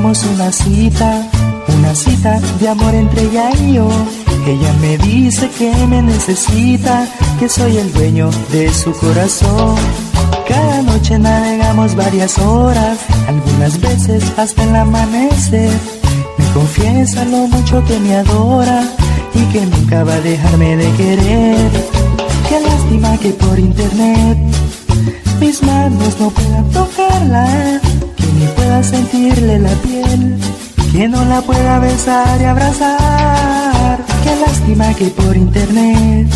tenemos una cita, una cita de amor entre ella y yo. Ella me dice que me necesita, que soy el dueño de su corazón. Cada noche navegamos varias horas, algunas veces hasta el amanecer. Me confiesa lo mucho que me adora y que nunca va a dejarme de querer. Qué lástima que por internet mis manos no puedan tocarla, pueda sentirle la piel, que no la pueda besar y abrazar. Qué lástima que por internet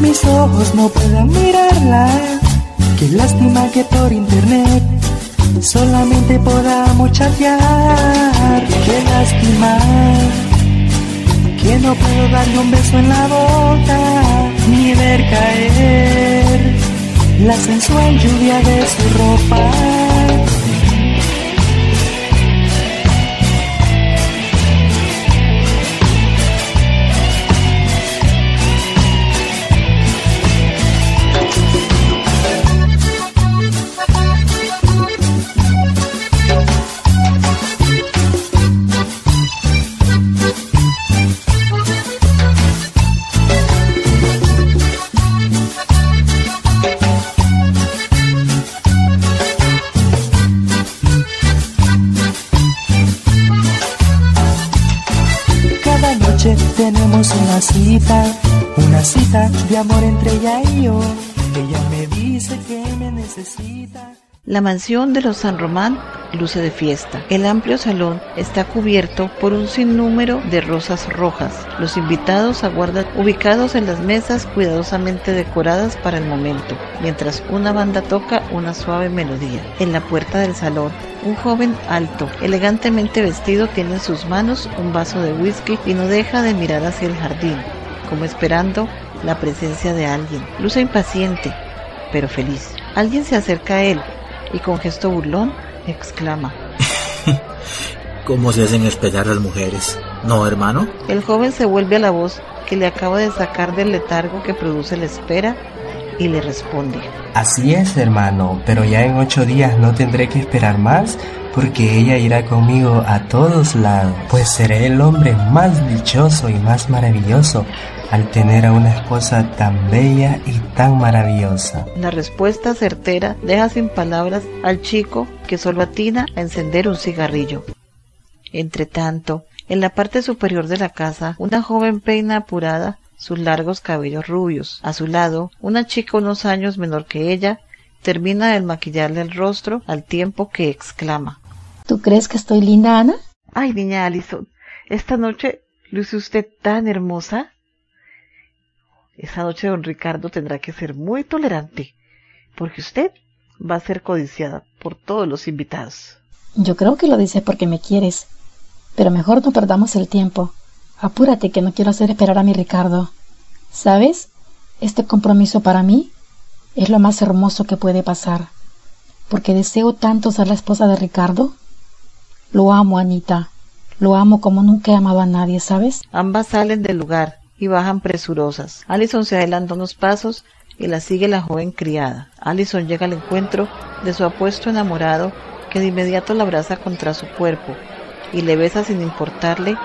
mis ojos no puedan mirarla. Qué lástima que por internet solamente podamos chatear. Qué lástima que no puedo darle un beso en la boca ni ver caer la sensual lluvia de su ropa. Tenemos una cita, una cita de amor entre ella y yo. Ella me dice que me necesita. La mansión de los San Román luce de fiesta. El amplio salón está cubierto por un sinnúmero de rosas rojas. Los invitados aguardan ubicados en las mesas cuidadosamente decoradas para el momento, mientras una banda toca una suave melodía. En la puerta del salón, un joven alto, elegantemente vestido, tiene en sus manos un vaso de whisky y no deja de mirar hacia el jardín, como esperando la presencia de alguien. Luce impaciente, pero feliz. Alguien se acerca a él y con gesto burlón exclama. ¿Cómo se hacen esperar las mujeres? ¿No, hermano? El joven se vuelve a la voz que le acaba de sacar del letargo que produce la espera y le responde. Así es, hermano, pero ya en ocho días no tendré que esperar más porque ella irá conmigo a todos lados, pues seré el hombre más dichoso y más maravilloso al tener a una esposa tan bella y tan maravillosa. La respuesta certera deja sin palabras al chico que solo atina a encender un cigarrillo. Entre tanto, en la parte superior de la casa, una joven peina apurada sus largos cabellos rubios. A su lado, una chica unos años menor que ella termina de maquillarle el rostro al tiempo que exclama. ¿Tú crees que estoy linda, Ana? Ay, niña Alison, esta noche luce usted tan hermosa. Esa noche don Ricardo tendrá que ser muy tolerante, porque usted va a ser codiciada por todos los invitados. Yo creo que lo dices porque me quieres, pero mejor no perdamos el tiempo. Apúrate que no quiero hacer esperar a mi Ricardo. ¿Sabes? Este compromiso para mí es lo más hermoso que puede pasar, porque deseo tanto ser la esposa de Ricardo. Lo amo, Anita. Lo amo como nunca he amado a nadie, ¿sabes? Ambas salen del lugar y bajan presurosas. Allison se adelanta unos pasos y la sigue la joven criada. Allison llega al encuentro de su apuesto enamorado que de inmediato la abraza contra su cuerpo y le besa sin importarle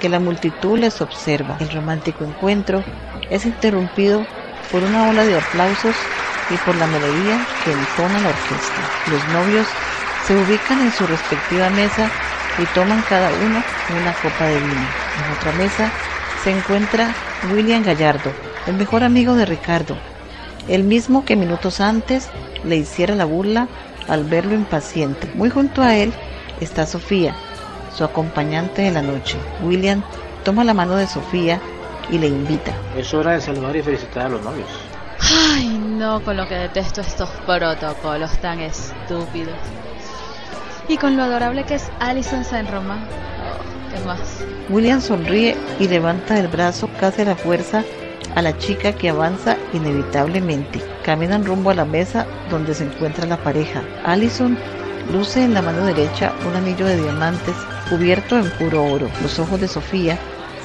que la multitud les observa. El romántico encuentro es interrumpido por una ola de aplausos y por la melodía que entona la orquesta. Los novios se ubican en su respectiva mesa y toman cada uno una copa de vino. En otra mesa se encuentra William Gallardo, el mejor amigo de Ricardo, el mismo que minutos antes le hiciera la burla al verlo impaciente. Muy junto a él está Sofía, su acompañante de la noche. William toma la mano de Sofía y le invita. Es hora de saludar y felicitar a los novios. Ay, no, con lo que detesto estos protocolos tan estúpidos. Y con lo adorable que es Alison Saint William sonríe y levanta el brazo casi a la fuerza a la chica que avanza inevitablemente. Caminan rumbo a la mesa donde se encuentra la pareja. Allison luce en la mano derecha un anillo de diamantes cubierto en puro oro. Los ojos de Sofía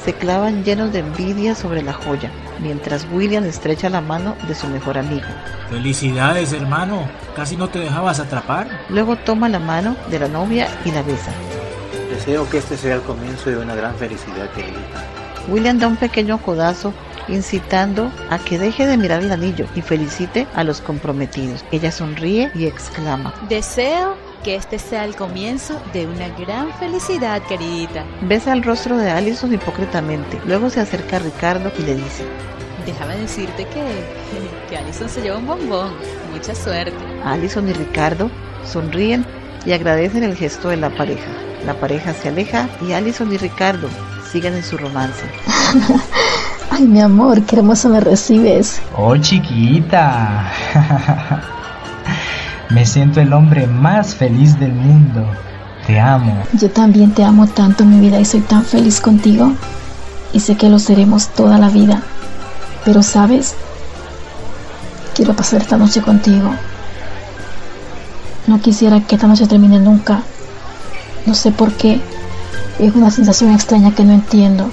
se clavan llenos de envidia sobre la joya. mientras William estrecha la mano de su mejor amigo. Felicidades, hermano. Casi no te dejabas atrapar. Luego toma la mano de la novia y la besa. Deseo que este sea el comienzo de una gran felicidad, querida. William da un pequeño codazo incitando a que deje de mirar el anillo y felicite a los comprometidos. Ella sonríe y exclama, Deseo que este sea el comienzo de una gran felicidad, queridita. Besa el rostro de Allison hipócritamente. Luego se acerca a Ricardo y le dice, Déjame decirte que, que Allison se lleva un bombón. Mucha suerte. Allison y Ricardo sonríen y agradecen el gesto de la pareja. La pareja se aleja y Allison y Ricardo siguen en su romance. Ay, mi amor, qué hermoso me recibes. Oh, chiquita. me siento el hombre más feliz del mundo. Te amo. Yo también te amo tanto, mi vida, y soy tan feliz contigo. Y sé que lo seremos toda la vida. Pero, ¿sabes? Quiero pasar esta noche contigo. No quisiera que esta noche termine nunca. No sé por qué. Es una sensación extraña que no entiendo.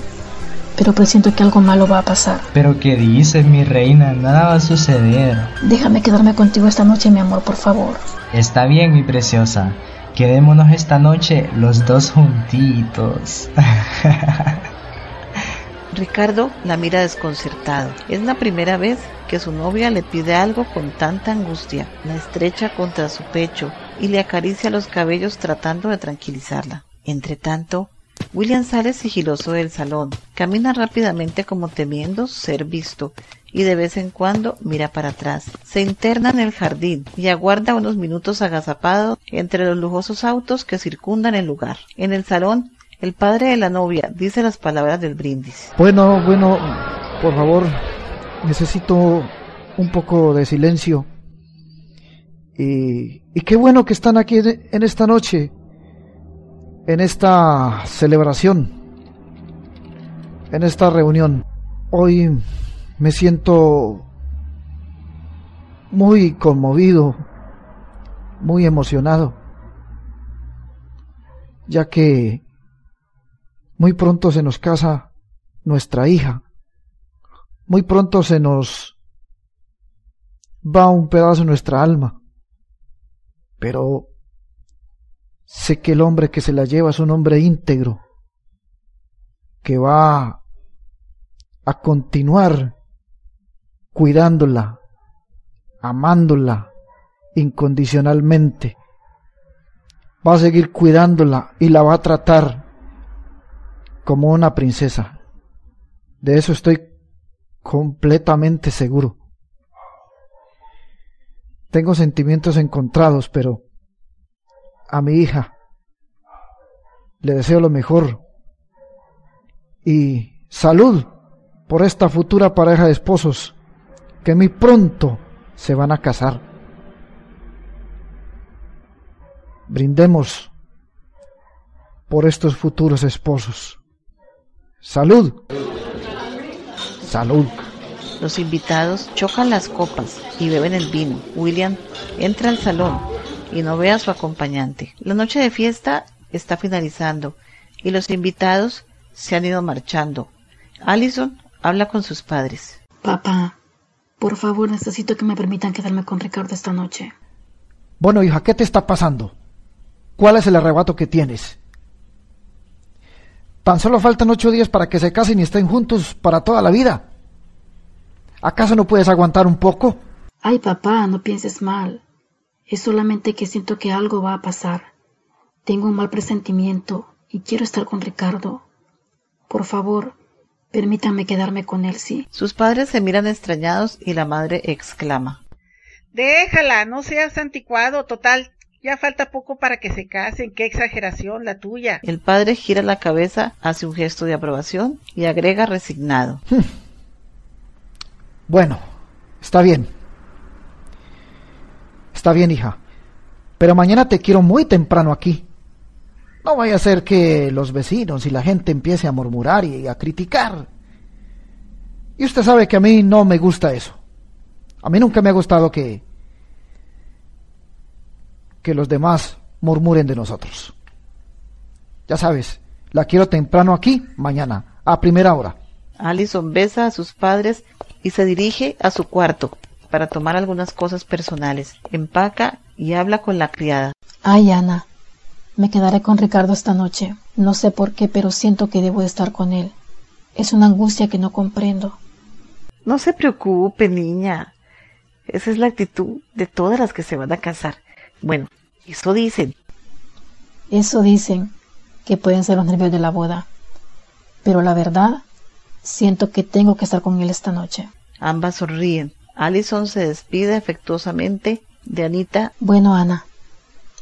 Pero presiento que algo malo va a pasar. Pero ¿qué dices, mi reina? Nada va a suceder. Déjame quedarme contigo esta noche, mi amor, por favor. Está bien, mi preciosa. Quedémonos esta noche los dos juntitos. Ricardo la mira desconcertado. Es la primera vez que su novia le pide algo con tanta angustia. La estrecha contra su pecho y le acaricia los cabellos tratando de tranquilizarla. Entre tanto, William sale sigiloso del salón, camina rápidamente como temiendo ser visto y de vez en cuando mira para atrás. Se interna en el jardín y aguarda unos minutos agazapado entre los lujosos autos que circundan el lugar. En el salón, el padre de la novia dice las palabras del brindis. Bueno, bueno, por favor, necesito un poco de silencio. Y, qué bueno que están aquí en esta noche en esta celebración, en esta reunión. Hoy me siento muy conmovido, muy emocionado, ya que muy pronto se nos casa nuestra hija, muy pronto se nos va un pedazo de nuestra alma, pero Sé que el hombre que se la lleva es un hombre íntegro, que va a continuar cuidándola, amándola incondicionalmente. Va a seguir cuidándola y la va a tratar como una princesa. De eso estoy completamente seguro. Tengo sentimientos encontrados, pero a mi hija. Le deseo lo mejor y salud por esta futura pareja de esposos que muy pronto se van a casar. Brindemos por estos futuros esposos. Salud. Salud. Los invitados chocan las copas y beben el vino. William entra al salón y no ve a su acompañante. La noche de fiesta está finalizando y los invitados se han ido marchando. Allison habla con sus padres. Papá, por favor necesito que me permitan quedarme con Ricardo esta noche. Bueno, hija, ¿qué te está pasando? ¿Cuál es el arrebato que tienes? Tan solo faltan ocho días para que se casen y estén juntos para toda la vida. ¿Acaso no puedes aguantar un poco? Ay, papá, no pienses mal. Es solamente que siento que algo va a pasar. Tengo un mal presentimiento y quiero estar con Ricardo. Por favor, permítanme quedarme con él, sí. Sus padres se miran extrañados y la madre exclama. Déjala, no seas anticuado, total. Ya falta poco para que se casen. Qué exageración la tuya. El padre gira la cabeza, hace un gesto de aprobación y agrega resignado. Bueno, está bien. Está bien, hija. Pero mañana te quiero muy temprano aquí. No vaya a ser que los vecinos y la gente empiece a murmurar y a criticar. Y usted sabe que a mí no me gusta eso. A mí nunca me ha gustado que que los demás murmuren de nosotros. Ya sabes, la quiero temprano aquí, mañana, a primera hora. Allison besa a sus padres y se dirige a su cuarto para tomar algunas cosas personales. Empaca y habla con la criada. Ay, Ana, me quedaré con Ricardo esta noche. No sé por qué, pero siento que debo estar con él. Es una angustia que no comprendo. No se preocupe, niña. Esa es la actitud de todas las que se van a casar. Bueno, eso dicen. Eso dicen que pueden ser los nervios de la boda. Pero la verdad, siento que tengo que estar con él esta noche. Ambas sonríen. Allison se despide afectuosamente de Anita. Bueno, Ana,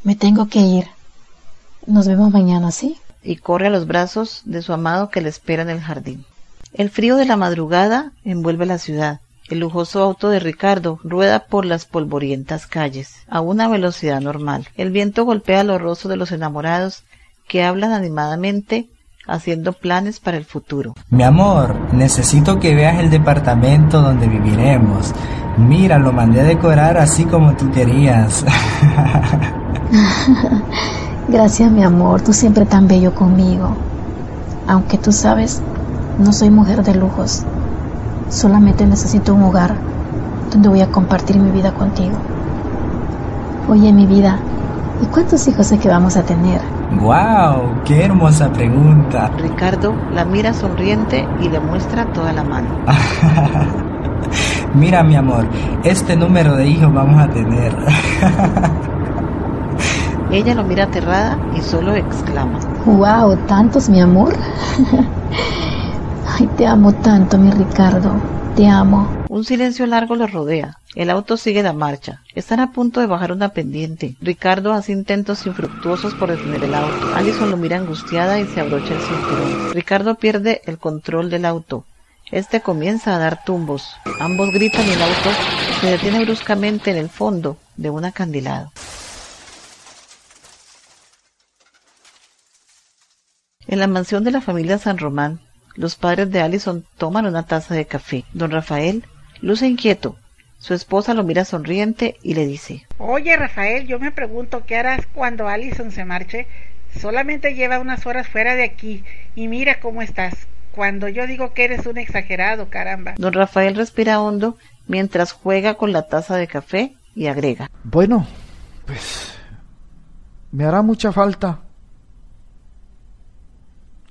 me tengo que ir. Nos vemos mañana, ¿sí? Y corre a los brazos de su amado que le espera en el jardín. El frío de la madrugada envuelve la ciudad. El lujoso auto de Ricardo rueda por las polvorientas calles a una velocidad normal. El viento golpea los rostros de los enamorados que hablan animadamente haciendo planes para el futuro. Mi amor, necesito que veas el departamento donde viviremos. Mira, lo mandé a decorar así como tú querías. Gracias, mi amor, tú siempre tan bello conmigo. Aunque tú sabes, no soy mujer de lujos. Solamente necesito un hogar donde voy a compartir mi vida contigo. Oye, mi vida, ¿y cuántos hijos es que vamos a tener? ¡Guau! ¡Qué hermosa pregunta! Ricardo la mira sonriente y le muestra toda la mano. Mira, mi amor, este número de hijos vamos a tener. Ella lo mira aterrada y solo exclama. ¡Wow! ¿Tantos, mi amor? Ay, te amo tanto, mi Ricardo. Te amo. Un silencio largo lo rodea. El auto sigue la marcha. Están a punto de bajar una pendiente. Ricardo hace intentos infructuosos por detener el auto. Allison lo mira angustiada y se abrocha el cinturón. Ricardo pierde el control del auto. Este comienza a dar tumbos. Ambos gritan y el auto se detiene bruscamente en el fondo de un acantilado. En la mansión de la familia San Román, los padres de Allison toman una taza de café. Don Rafael luce inquieto. Su esposa lo mira sonriente y le dice Oye, Rafael, yo me pregunto qué harás cuando Allison se marche. Solamente lleva unas horas fuera de aquí y mira cómo estás. Cuando yo digo que eres un exagerado, caramba. Don Rafael respira hondo mientras juega con la taza de café y agrega Bueno, pues me hará mucha falta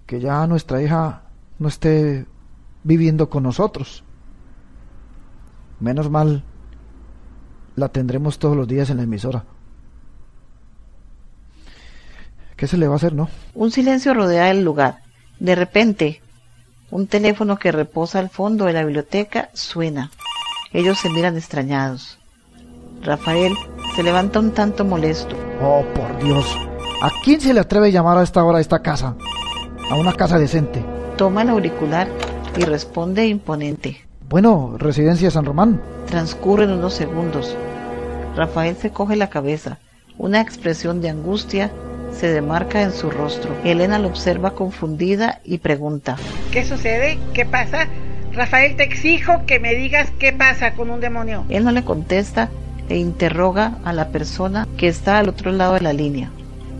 que ya nuestra hija no esté viviendo con nosotros. Menos mal la tendremos todos los días en la emisora. ¿Qué se le va a hacer, no? Un silencio rodea el lugar. De repente, un teléfono que reposa al fondo de la biblioteca suena. Ellos se miran extrañados. Rafael se levanta un tanto molesto. Oh, por Dios. ¿A quién se le atreve a llamar a esta hora a esta casa? A una casa decente. Toma el auricular y responde imponente. Bueno, Residencia San Román. Transcurren unos segundos. Rafael se coge la cabeza. Una expresión de angustia se demarca en su rostro. Elena lo observa confundida y pregunta. ¿Qué sucede? ¿Qué pasa? Rafael, te exijo que me digas qué pasa con un demonio. Él no le contesta e interroga a la persona que está al otro lado de la línea.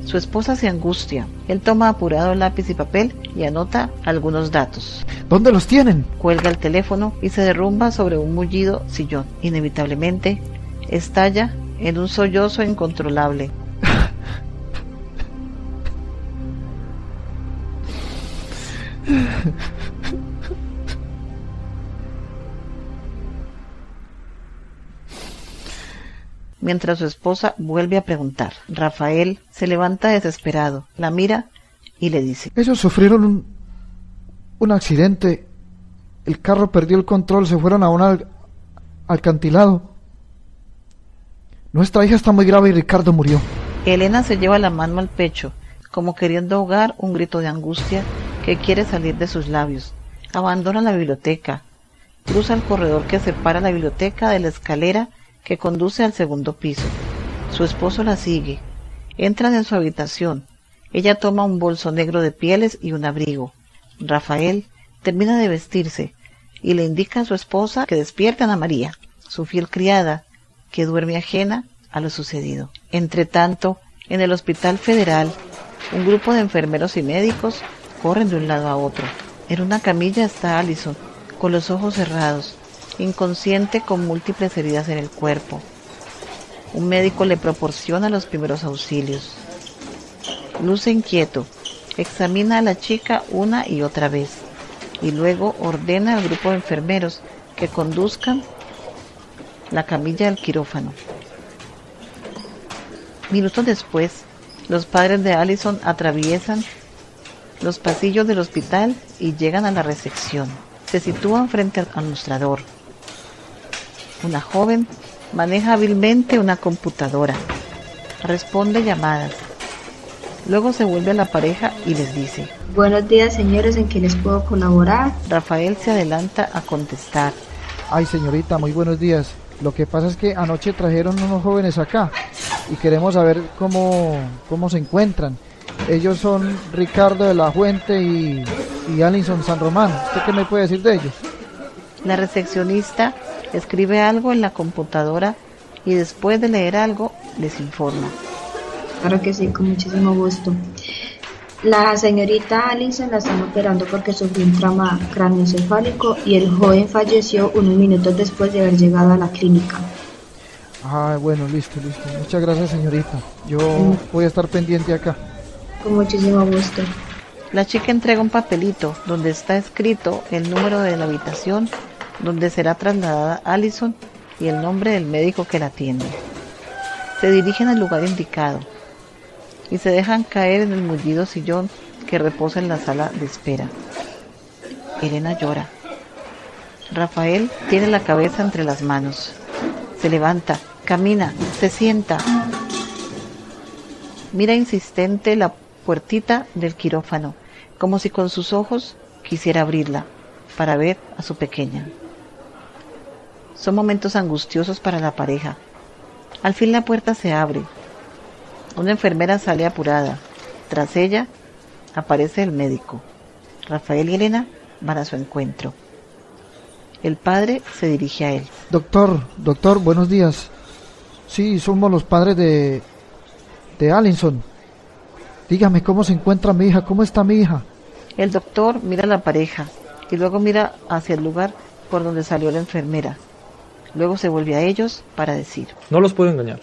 Su esposa se angustia. Él toma apurado lápiz y papel y anota algunos datos. ¿Dónde los tienen? Cuelga el teléfono y se derrumba sobre un mullido sillón. Inevitablemente, estalla en un sollozo incontrolable. mientras su esposa vuelve a preguntar. Rafael se levanta desesperado, la mira y le dice Ellos sufrieron un, un accidente. El carro perdió el control, se fueron a un al- alcantilado. Nuestra hija está muy grave y Ricardo murió. Elena se lleva la mano al pecho, como queriendo ahogar un grito de angustia que quiere salir de sus labios. Abandona la biblioteca, cruza el corredor que separa la biblioteca de la escalera que conduce al segundo piso. Su esposo la sigue. Entran en su habitación. Ella toma un bolso negro de pieles y un abrigo. Rafael termina de vestirse y le indica a su esposa que despierten a María, su fiel criada, que duerme ajena a lo sucedido. Entre tanto, en el Hospital Federal, un grupo de enfermeros y médicos corren de un lado a otro. En una camilla está Allison, con los ojos cerrados, inconsciente con múltiples heridas en el cuerpo. Un médico le proporciona los primeros auxilios. Luce inquieto, examina a la chica una y otra vez y luego ordena al grupo de enfermeros que conduzcan la camilla al quirófano. Minutos después, los padres de Allison atraviesan los pasillos del hospital y llegan a la recepción. Se sitúan frente al mostrador. Una joven maneja hábilmente una computadora. Responde llamadas. Luego se vuelve a la pareja y les dice, Buenos días señores, ¿en qué les puedo colaborar? Rafael se adelanta a contestar. Ay, señorita, muy buenos días. Lo que pasa es que anoche trajeron unos jóvenes acá y queremos saber cómo, cómo se encuentran. Ellos son Ricardo de la Fuente y, y Alison San Román. ¿Usted qué me puede decir de ellos? La recepcionista escribe algo en la computadora y después de leer algo les informa. Claro que sí, con muchísimo gusto. La señorita Alison la están operando porque sufrió un trauma craneoencefálico y el joven falleció unos minutos después de haber llegado a la clínica. Ah, bueno, listo, listo. Muchas gracias, señorita. Yo voy a estar pendiente acá. Con muchísimo gusto. La chica entrega un papelito donde está escrito el número de la habitación donde será trasladada Allison y el nombre del médico que la atiende. Se dirigen al lugar indicado y se dejan caer en el mullido sillón que reposa en la sala de espera. Elena llora. Rafael tiene la cabeza entre las manos. Se levanta, camina, se sienta. Mira insistente la puertita del quirófano, como si con sus ojos quisiera abrirla para ver a su pequeña. Son momentos angustiosos para la pareja. Al fin la puerta se abre. Una enfermera sale apurada. Tras ella aparece el médico. Rafael y Elena van a su encuentro. El padre se dirige a él. Doctor, doctor, buenos días. Sí, somos los padres de de Allison. Dígame cómo se encuentra mi hija, cómo está mi hija. El doctor mira a la pareja y luego mira hacia el lugar por donde salió la enfermera. Luego se vuelve a ellos para decir. No los puedo engañar.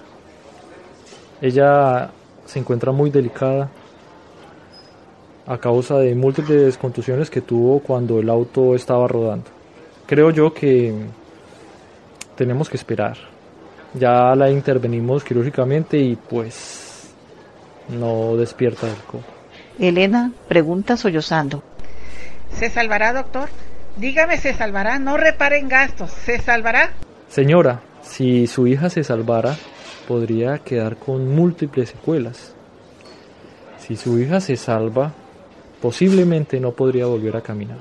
Ella se encuentra muy delicada a causa de múltiples contusiones que tuvo cuando el auto estaba rodando. Creo yo que tenemos que esperar. Ya la intervenimos quirúrgicamente y pues no despierta del coma. Elena pregunta sollozando. ¿Se salvará, doctor? Dígame, ¿se salvará? No reparen gastos. ¿Se salvará? Señora, si su hija se salvara, podría quedar con múltiples secuelas. Si su hija se salva, posiblemente no podría volver a caminar.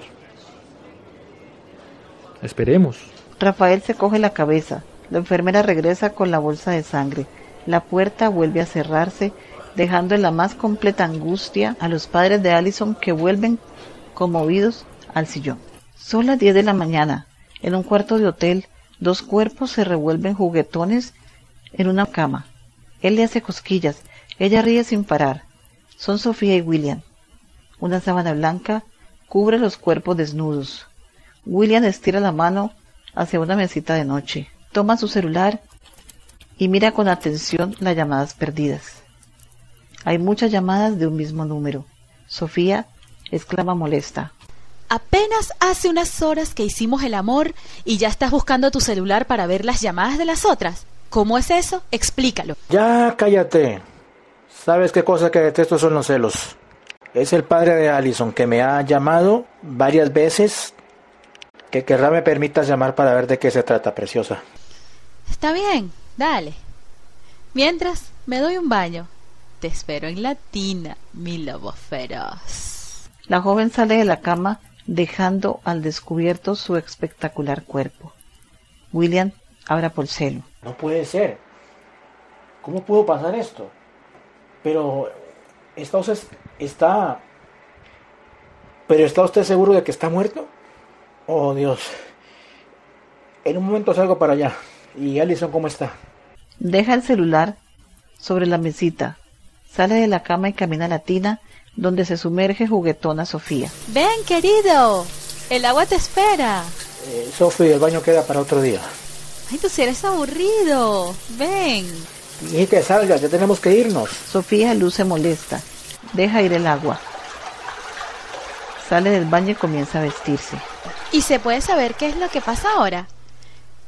Esperemos. Rafael se coge la cabeza. La enfermera regresa con la bolsa de sangre. La puerta vuelve a cerrarse dejando en la más completa angustia a los padres de Allison que vuelven conmovidos al sillón. Son las 10 de la mañana. En un cuarto de hotel, dos cuerpos se revuelven juguetones en una cama. Él le hace cosquillas. Ella ríe sin parar. Son Sofía y William. Una sábana blanca cubre los cuerpos desnudos. William estira la mano hacia una mesita de noche. Toma su celular y mira con atención las llamadas perdidas. Hay muchas llamadas de un mismo número. Sofía exclama molesta. Apenas hace unas horas que hicimos el amor y ya estás buscando tu celular para ver las llamadas de las otras. ¿Cómo es eso? Explícalo. Ya cállate. ¿Sabes qué cosa que detesto son los celos? Es el padre de Allison que me ha llamado varias veces. Que querrá me permitas llamar para ver de qué se trata, preciosa. Está bien, dale. Mientras, me doy un baño. Te espero en la tina, mi lobo feroz. La joven sale de la cama dejando al descubierto su espectacular cuerpo. William abra por celo. No puede ser. ¿Cómo pudo pasar esto? Pero está usted está pero está usted seguro de que está muerto? Oh, Dios. En un momento salgo para allá. ¿Y Allison cómo está? Deja el celular sobre la mesita, sale de la cama y camina a la tina donde se sumerge juguetona Sofía. Ven, querido, el agua te espera. Eh, Sofi, el baño queda para otro día. Ay, tú si eres aburrido. Ven. Y que salga, ya tenemos que irnos. Sofía luce molesta. Deja ir el agua. Sale del baño y comienza a vestirse. ¿Y se puede saber qué es lo que pasa ahora?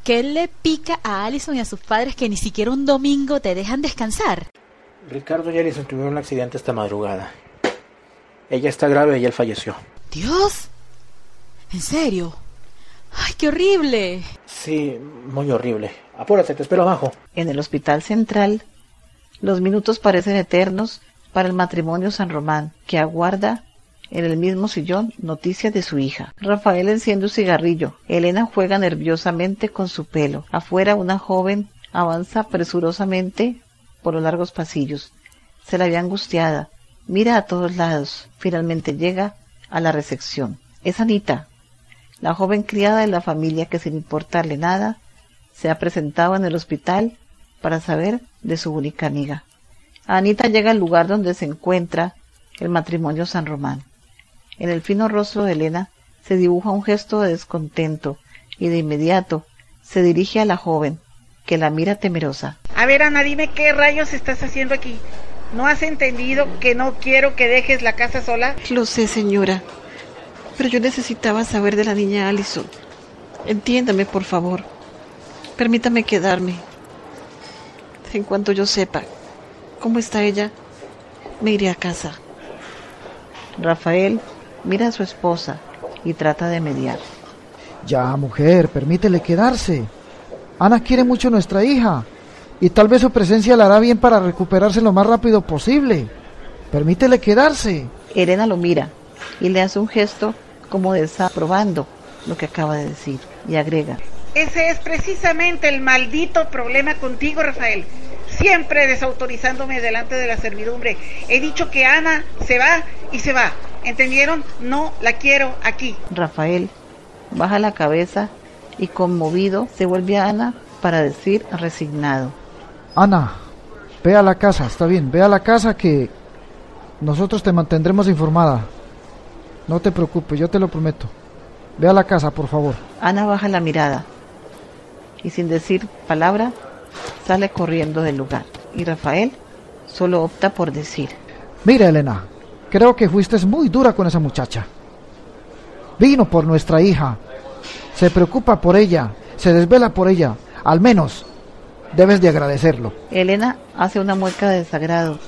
¿Qué le pica a Allison y a sus padres que ni siquiera un domingo te dejan descansar? Ricardo y Alison tuvieron un accidente esta madrugada. Ella está grave y él falleció. Dios. ¿En serio? ¡Ay, qué horrible! Sí, muy horrible. Apúrate, te espero abajo. En el hospital central, los minutos parecen eternos para el matrimonio San Román, que aguarda en el mismo sillón noticias de su hija. Rafael enciende un cigarrillo. Elena juega nerviosamente con su pelo. Afuera una joven avanza presurosamente por los largos pasillos. Se la ve angustiada. Mira a todos lados. Finalmente llega a la recepción. Es Anita, la joven criada de la familia que sin importarle nada se ha presentado en el hospital para saber de su única amiga. Anita llega al lugar donde se encuentra el matrimonio San Román. En el fino rostro de Elena se dibuja un gesto de descontento y de inmediato se dirige a la joven, que la mira temerosa. A ver, Ana, dime qué rayos estás haciendo aquí. ¿No has entendido que no quiero que dejes la casa sola? Lo sé, señora, pero yo necesitaba saber de la niña Allison. Entiéndame, por favor. Permítame quedarme. En cuanto yo sepa cómo está ella, me iré a casa. Rafael mira a su esposa y trata de mediar. Ya, mujer, permítele quedarse. Ana quiere mucho a nuestra hija y tal vez su presencia la hará bien para recuperarse lo más rápido posible. Permítele quedarse. Elena lo mira y le hace un gesto como desaprobando lo que acaba de decir y agrega. Ese es precisamente el maldito problema contigo, Rafael. Siempre desautorizándome delante de la servidumbre. He dicho que Ana se va y se va. ¿Entendieron? No la quiero aquí. Rafael baja la cabeza y conmovido se vuelve a Ana para decir resignado. Ana, ve a la casa, está bien, ve a la casa que nosotros te mantendremos informada. No te preocupes, yo te lo prometo. Ve a la casa, por favor. Ana baja la mirada y sin decir palabra sale corriendo del lugar. Y Rafael solo opta por decir. Mira, Elena, creo que fuiste muy dura con esa muchacha. Vino por nuestra hija. Se preocupa por ella, se desvela por ella. Al menos debes de agradecerlo. Elena hace una mueca de desagrado.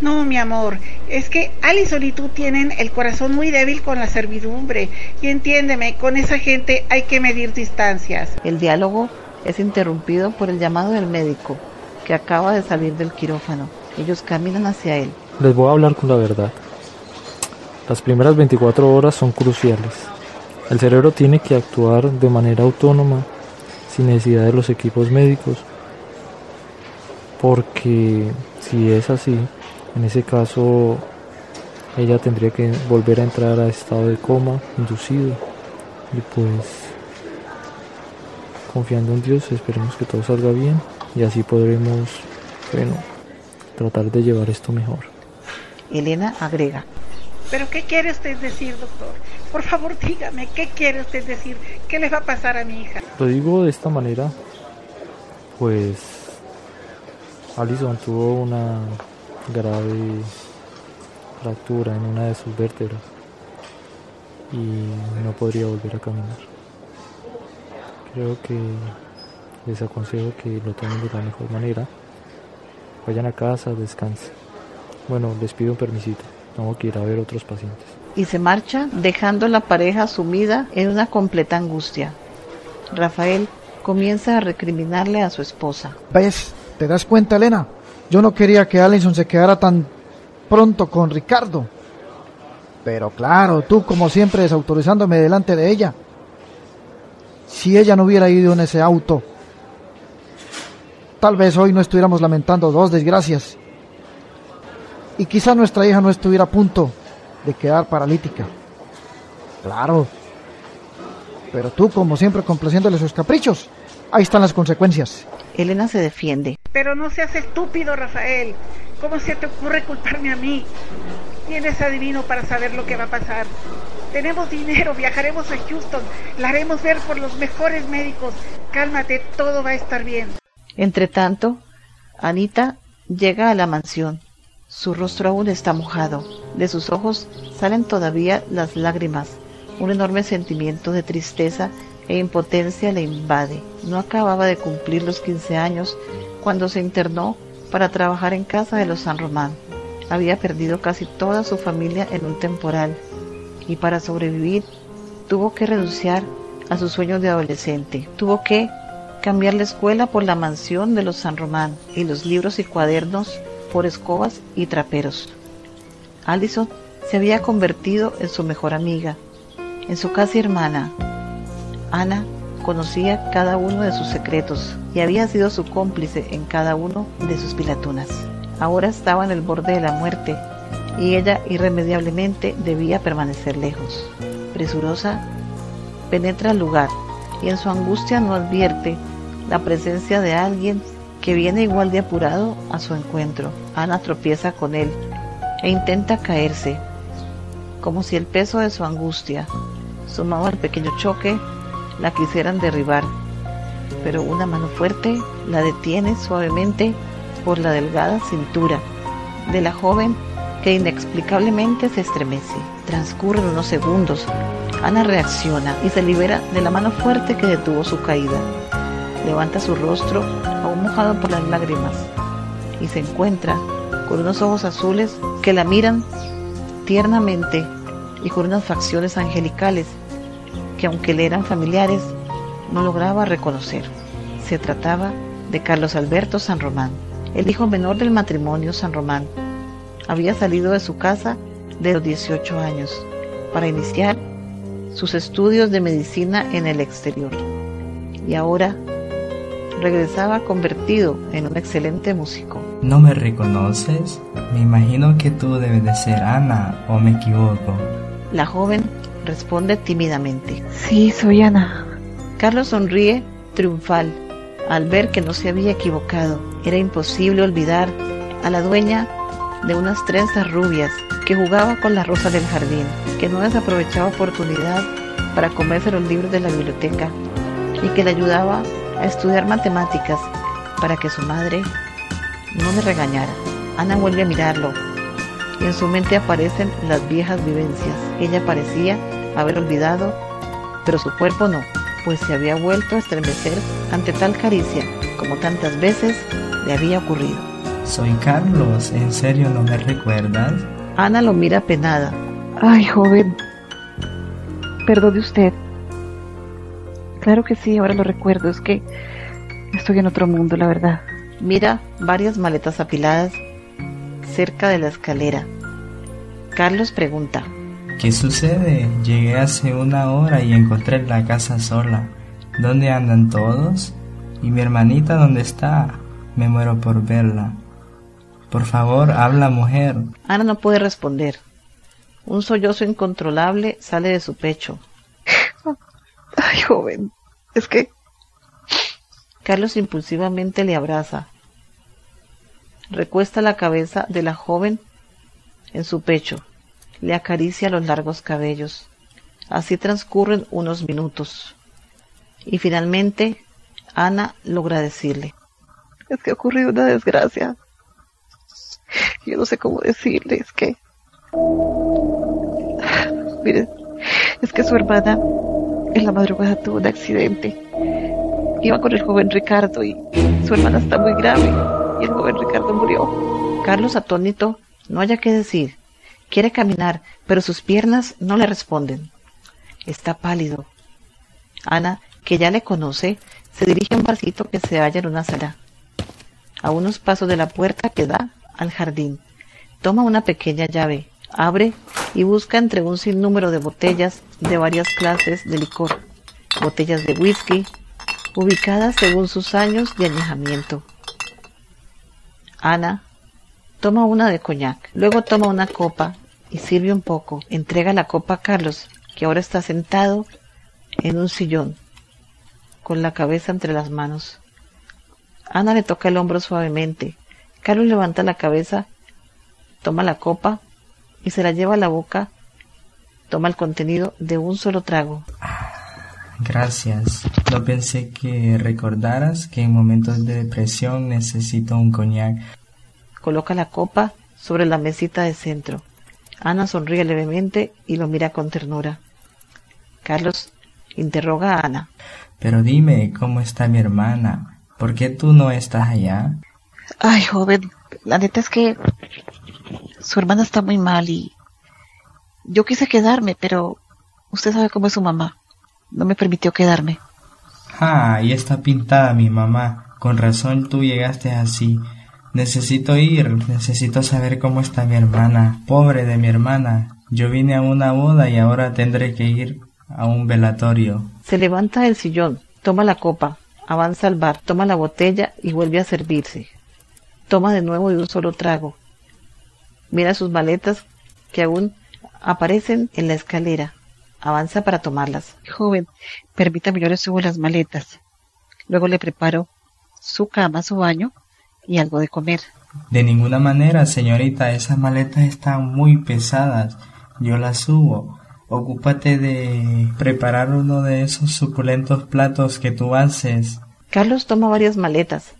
No, mi amor, es que Alison y tú tienen el corazón muy débil con la servidumbre. Y entiéndeme, con esa gente hay que medir distancias. El diálogo es interrumpido por el llamado del médico, que acaba de salir del quirófano. Ellos caminan hacia él. Les voy a hablar con la verdad. Las primeras 24 horas son cruciales. El cerebro tiene que actuar de manera autónoma, sin necesidad de los equipos médicos. Porque si es así, en ese caso, ella tendría que volver a entrar a estado de coma inducido. Y pues, confiando en Dios, esperemos que todo salga bien y así podremos, bueno, tratar de llevar esto mejor. Elena agrega. ¿Pero qué quiere usted decir, doctor? Por favor, dígame, ¿qué quiere usted decir? ¿Qué le va a pasar a mi hija? Lo digo de esta manera, pues Alison tuvo una grave fractura en una de sus vértebras y no podría volver a caminar. Creo que les aconsejo que lo tomen de la mejor manera. Vayan a casa, descansen. Bueno, les pido un permisito. Tengo que ir a ver otros pacientes. Y se marcha dejando la pareja sumida en una completa angustia. Rafael comienza a recriminarle a su esposa. ¿Te das cuenta, Elena? Yo no quería que Allison se quedara tan pronto con Ricardo. Pero claro, tú como siempre desautorizándome delante de ella. Si ella no hubiera ido en ese auto, tal vez hoy no estuviéramos lamentando dos desgracias. Y quizá nuestra hija no estuviera a punto de quedar paralítica. Claro. Pero tú como siempre complaciéndole sus caprichos, ahí están las consecuencias. Elena se defiende. Pero no seas estúpido, Rafael. ¿Cómo se te ocurre culparme a mí? ¿Quién es adivino para saber lo que va a pasar? Tenemos dinero, viajaremos a Houston, la haremos ver por los mejores médicos. Cálmate, todo va a estar bien. Entre tanto, Anita llega a la mansión. Su rostro aún está mojado. De sus ojos salen todavía las lágrimas. Un enorme sentimiento de tristeza e impotencia le invade. No acababa de cumplir los 15 años cuando se internó para trabajar en casa de los San Román. Había perdido casi toda su familia en un temporal y para sobrevivir tuvo que renunciar a sus sueños de adolescente. Tuvo que cambiar la escuela por la mansión de los San Román y los libros y cuadernos por escobas y traperos. Allison se había convertido en su mejor amiga, en su casi hermana. Ana conocía cada uno de sus secretos y había sido su cómplice en cada uno de sus pilatunas. Ahora estaba en el borde de la muerte y ella irremediablemente debía permanecer lejos. Presurosa, penetra el lugar y en su angustia no advierte la presencia de alguien que viene igual de apurado a su encuentro. Ana tropieza con él e intenta caerse, como si el peso de su angustia, sumado al pequeño choque, la quisieran derribar. Pero una mano fuerte la detiene suavemente por la delgada cintura de la joven que inexplicablemente se estremece. Transcurren unos segundos. Ana reacciona y se libera de la mano fuerte que detuvo su caída. Levanta su rostro, aún mojado por las lágrimas, y se encuentra con unos ojos azules que la miran tiernamente y con unas facciones angelicales que aunque le eran familiares, no lograba reconocer. Se trataba de Carlos Alberto San Román, el hijo menor del matrimonio San Román. Había salido de su casa de los 18 años para iniciar sus estudios de medicina en el exterior. Y ahora regresaba convertido en un excelente músico. ¿No me reconoces? Me imagino que tú debes de ser Ana, ¿o me equivoco? La joven responde tímidamente. Sí, soy Ana. Carlos sonríe triunfal al ver que no se había equivocado. Era imposible olvidar a la dueña de unas trenzas rubias que jugaba con la rosa del jardín, que no desaprovechaba oportunidad para comerse los libros de la biblioteca y que le ayudaba a estudiar matemáticas para que su madre no me regañara. Ana vuelve a mirarlo y en su mente aparecen las viejas vivencias. Ella parecía haber olvidado, pero su cuerpo no, pues se había vuelto a estremecer ante tal caricia como tantas veces le había ocurrido. Soy Carlos, ¿en serio no me recuerdas? Ana lo mira penada. Ay, joven, perdone usted. Claro que sí, ahora lo recuerdo, es que estoy en otro mundo, la verdad. Mira varias maletas apiladas cerca de la escalera. Carlos pregunta. ¿Qué sucede? Llegué hace una hora y encontré la casa sola. ¿Dónde andan todos? ¿Y mi hermanita dónde está? Me muero por verla. Por favor, habla mujer. Ana no puede responder. Un sollozo incontrolable sale de su pecho. Ay, joven, es que... Carlos impulsivamente le abraza. Recuesta la cabeza de la joven en su pecho. Le acaricia los largos cabellos. Así transcurren unos minutos. Y finalmente Ana logra decirle. Es que ha ocurrido una desgracia. Yo no sé cómo decirle, es que... Mire, es que su hermana en la madrugada tuvo un accidente. Iba con el joven Ricardo y su hermana está muy grave y el joven Ricardo murió. Carlos, atónito, no haya que decir. Quiere caminar, pero sus piernas no le responden. Está pálido. Ana, que ya le conoce, se dirige a un barcito que se halla en una sala, a unos pasos de la puerta que da al jardín. Toma una pequeña llave, abre y busca entre un sinnúmero de botellas de varias clases de licor, botellas de whisky, ubicadas según sus años de añejamiento. Ana toma una de coñac, luego toma una copa y sirve un poco. Entrega la copa a Carlos, que ahora está sentado en un sillón, con la cabeza entre las manos. Ana le toca el hombro suavemente. Carlos levanta la cabeza, toma la copa y se la lleva a la boca. Toma el contenido de un solo trago. Gracias. No pensé que recordaras que en momentos de depresión necesito un coñac. Coloca la copa sobre la mesita de centro. Ana sonríe levemente y lo mira con ternura. Carlos interroga a Ana. Pero dime, ¿cómo está mi hermana? ¿Por qué tú no estás allá? Ay, joven, la neta es que su hermana está muy mal y yo quise quedarme, pero usted sabe cómo es su mamá. No me permitió quedarme. Ah, ahí está pintada mi mamá. Con razón tú llegaste así. Necesito ir, necesito saber cómo está mi hermana. Pobre de mi hermana. Yo vine a una boda y ahora tendré que ir a un velatorio. Se levanta del sillón, toma la copa, avanza al bar, toma la botella y vuelve a servirse. Toma de nuevo de un solo trago. Mira sus maletas que aún aparecen en la escalera. Avanza para tomarlas. Joven, permítame, yo le subo las maletas. Luego le preparo su cama, su baño y algo de comer. De ninguna manera, señorita, esas maletas están muy pesadas. Yo las subo. Ocúpate de preparar uno de esos suculentos platos que tú haces. Carlos toma varias maletas,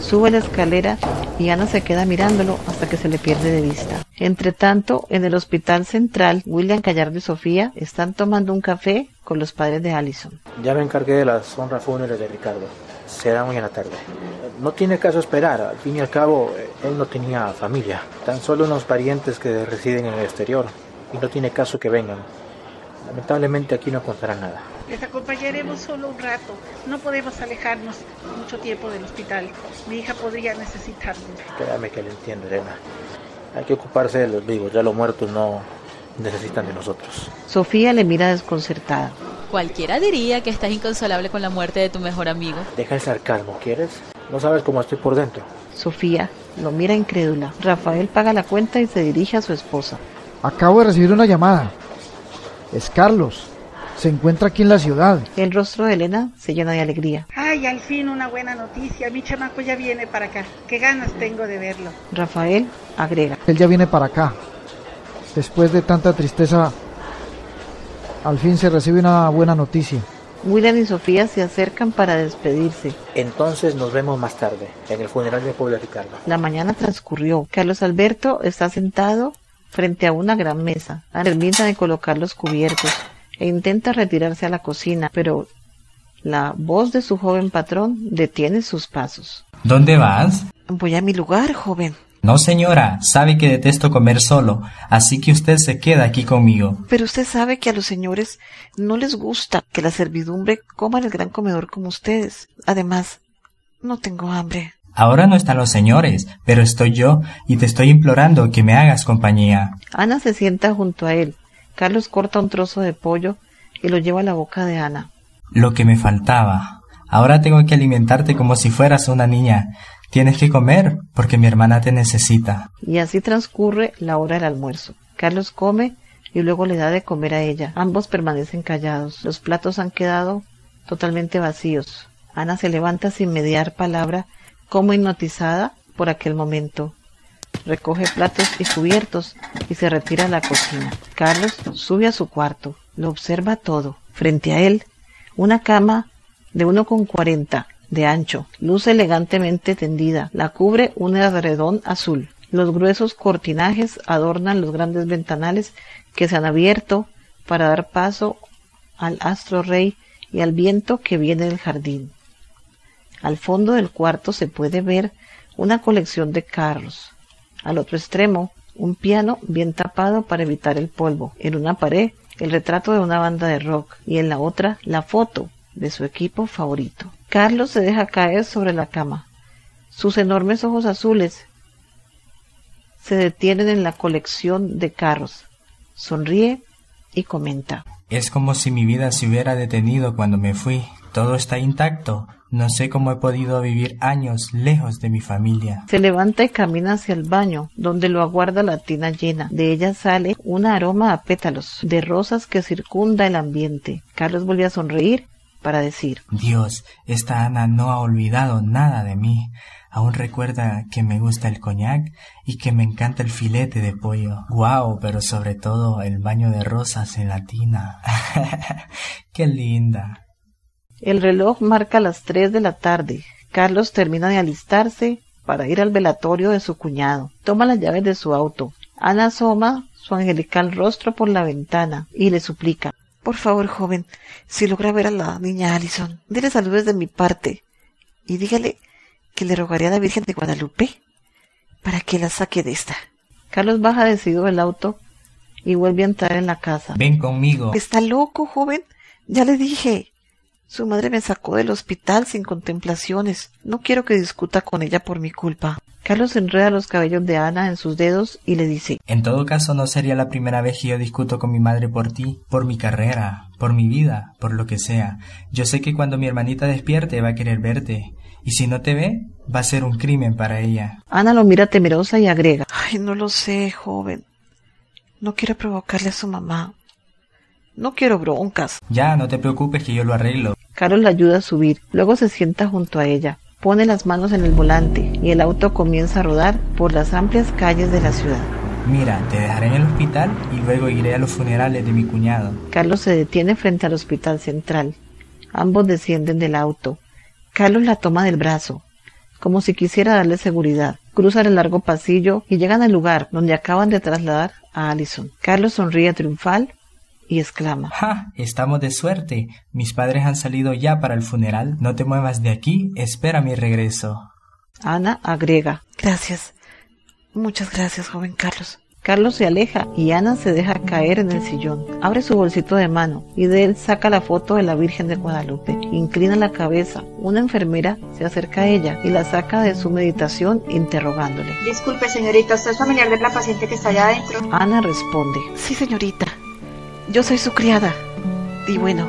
sube la escalera y Ana se queda mirándolo hasta que se le pierde de vista. Entre tanto, en el hospital central, William Callardo y Sofía están tomando un café con los padres de Allison. Ya me encargué de las honras fúnebres de Ricardo. Será muy en la tarde. No tiene caso esperar. Al fin y al cabo, él no tenía familia. Tan solo unos parientes que residen en el exterior. Y no tiene caso que vengan. Lamentablemente aquí no contará nada. Les acompañaremos solo un rato. No podemos alejarnos mucho tiempo del hospital. Mi hija podría necesitarnos. Créame que le entiendo, Elena. Hay que ocuparse de los vivos. Ya los muertos no necesitan de nosotros. Sofía le mira desconcertada. Cualquiera diría que estás inconsolable con la muerte de tu mejor amigo. Deja el sarcasmo, ¿quieres? No sabes cómo estoy por dentro. Sofía lo mira incrédula. Rafael paga la cuenta y se dirige a su esposa. Acabo de recibir una llamada. Es Carlos. Se encuentra aquí en la ciudad. El rostro de Elena se llena de alegría. Ay, al fin una buena noticia. Mi chamaco ya viene para acá. Qué ganas tengo de verlo. Rafael agrega. Él ya viene para acá. Después de tanta tristeza, al fin se recibe una buena noticia. William y Sofía se acercan para despedirse. Entonces nos vemos más tarde, en el funeral de pobre Ricardo. La mañana transcurrió. Carlos Alberto está sentado frente a una gran mesa. Termina de colocar los cubiertos e intenta retirarse a la cocina, pero la voz de su joven patrón detiene sus pasos. ¿Dónde vas? Voy a mi lugar, joven. No, señora, sabe que detesto comer solo, así que usted se queda aquí conmigo. Pero usted sabe que a los señores no les gusta que la servidumbre coma en el gran comedor como ustedes. Además, no tengo hambre. Ahora no están los señores, pero estoy yo y te estoy implorando que me hagas compañía. Ana se sienta junto a él. Carlos corta un trozo de pollo y lo lleva a la boca de Ana. Lo que me faltaba. Ahora tengo que alimentarte como si fueras una niña. Tienes que comer porque mi hermana te necesita. Y así transcurre la hora del almuerzo. Carlos come y luego le da de comer a ella. Ambos permanecen callados. Los platos han quedado totalmente vacíos. Ana se levanta sin mediar palabra, como hipnotizada por aquel momento. Recoge platos y cubiertos y se retira a la cocina. Carlos sube a su cuarto, lo observa todo. Frente a él, una cama de uno con cuarenta de ancho, luce elegantemente tendida, la cubre un edredón azul. Los gruesos cortinajes adornan los grandes ventanales que se han abierto para dar paso al astro rey y al viento que viene del jardín. Al fondo del cuarto se puede ver una colección de carros. Al otro extremo, un piano bien tapado para evitar el polvo. En una pared, el retrato de una banda de rock y en la otra, la foto de su equipo favorito. Carlos se deja caer sobre la cama. Sus enormes ojos azules se detienen en la colección de carros. Sonríe y comenta. Es como si mi vida se hubiera detenido cuando me fui. Todo está intacto. No sé cómo he podido vivir años lejos de mi familia. Se levanta y camina hacia el baño, donde lo aguarda la tina llena. De ella sale un aroma a pétalos de rosas que circunda el ambiente. Carlos vuelve a sonreír para decir Dios, esta Ana no ha olvidado nada de mí. Aún recuerda que me gusta el coñac y que me encanta el filete de pollo. Guau, pero sobre todo el baño de rosas en la tina. Qué linda. El reloj marca las tres de la tarde. Carlos termina de alistarse para ir al velatorio de su cuñado. Toma las llaves de su auto. Ana asoma su angelical rostro por la ventana y le suplica Por favor, joven, si logra ver a la niña Allison, dile saludos de mi parte y dígale que le rogaría a la Virgen de Guadalupe para que la saque de esta. Carlos baja decidido del auto y vuelve a entrar en la casa. Ven conmigo. Está loco, joven. Ya le dije. Su madre me sacó del hospital sin contemplaciones. No quiero que discuta con ella por mi culpa. Carlos enreda los cabellos de Ana en sus dedos y le dice En todo caso no sería la primera vez que yo discuto con mi madre por ti, por mi carrera, por mi vida, por lo que sea. Yo sé que cuando mi hermanita despierte va a querer verte. Y si no te ve, va a ser un crimen para ella. Ana lo mira temerosa y agrega Ay, no lo sé, joven. No quiero provocarle a su mamá. No quiero broncas. Ya, no te preocupes que yo lo arreglo. Carlos la ayuda a subir, luego se sienta junto a ella, pone las manos en el volante y el auto comienza a rodar por las amplias calles de la ciudad. Mira, te dejaré en el hospital y luego iré a los funerales de mi cuñado. Carlos se detiene frente al hospital central. Ambos descienden del auto. Carlos la toma del brazo, como si quisiera darle seguridad. Cruzan el largo pasillo y llegan al lugar donde acaban de trasladar a Allison. Carlos sonríe triunfal y exclama ¡Ja! Estamos de suerte. Mis padres han salido ya para el funeral. No te muevas de aquí. Espera mi regreso. Ana agrega Gracias. Muchas gracias, joven Carlos. Carlos se aleja y Ana se deja caer en el sillón. Abre su bolsito de mano y de él saca la foto de la Virgen de Guadalupe. Inclina la cabeza. Una enfermera se acerca a ella y la saca de su meditación interrogándole. Disculpe, señorita, ¿usted es familiar de la paciente que está allá adentro? Ana responde. Sí, señorita. Yo soy su criada. Y bueno,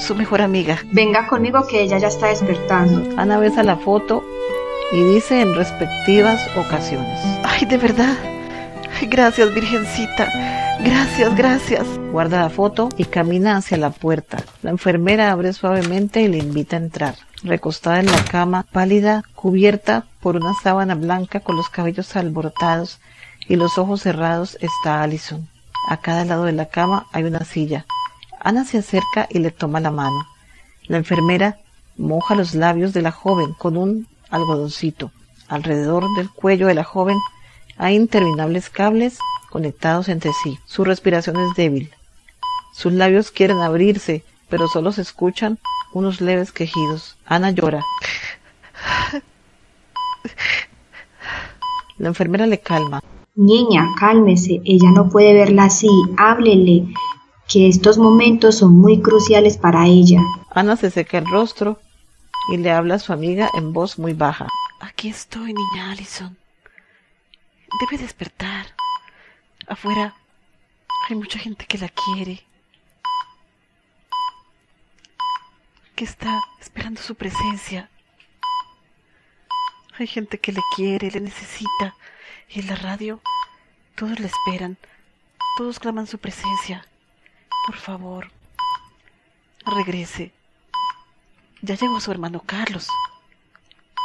su mejor amiga. Venga conmigo que ella ya está despertando. Ana besa la foto y dice en respectivas ocasiones. Ay, de verdad. Ay, gracias, Virgencita. Gracias, gracias. Guarda la foto y camina hacia la puerta. La enfermera abre suavemente y le invita a entrar. Recostada en la cama, pálida, cubierta por una sábana blanca con los cabellos alborotados y los ojos cerrados, está Allison. A cada lado de la cama hay una silla. Ana se acerca y le toma la mano. La enfermera moja los labios de la joven con un algodoncito. Alrededor del cuello de la joven hay interminables cables conectados entre sí. Su respiración es débil. Sus labios quieren abrirse, pero solo se escuchan unos leves quejidos. Ana llora. La enfermera le calma. Niña, cálmese, ella no puede verla así, háblele, que estos momentos son muy cruciales para ella. Ana se seca el rostro y le habla a su amiga en voz muy baja. Aquí estoy, niña Allison. Debe despertar. Afuera hay mucha gente que la quiere. Que está esperando su presencia. Hay gente que le quiere, le necesita. Y en la radio todos le esperan. Todos claman su presencia. Por favor, regrese. Ya llegó su hermano Carlos.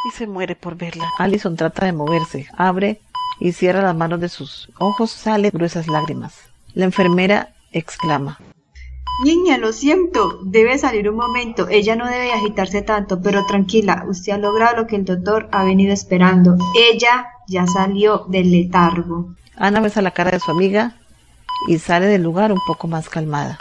Y se muere por verla. Allison trata de moverse. Abre y cierra las manos de sus ojos. Salen gruesas lágrimas. La enfermera exclama. Niña, lo siento, debe salir un momento. Ella no debe agitarse tanto, pero tranquila, usted ha logrado lo que el doctor ha venido esperando. Ella ya salió del letargo. Ana besa la cara de su amiga y sale del lugar un poco más calmada.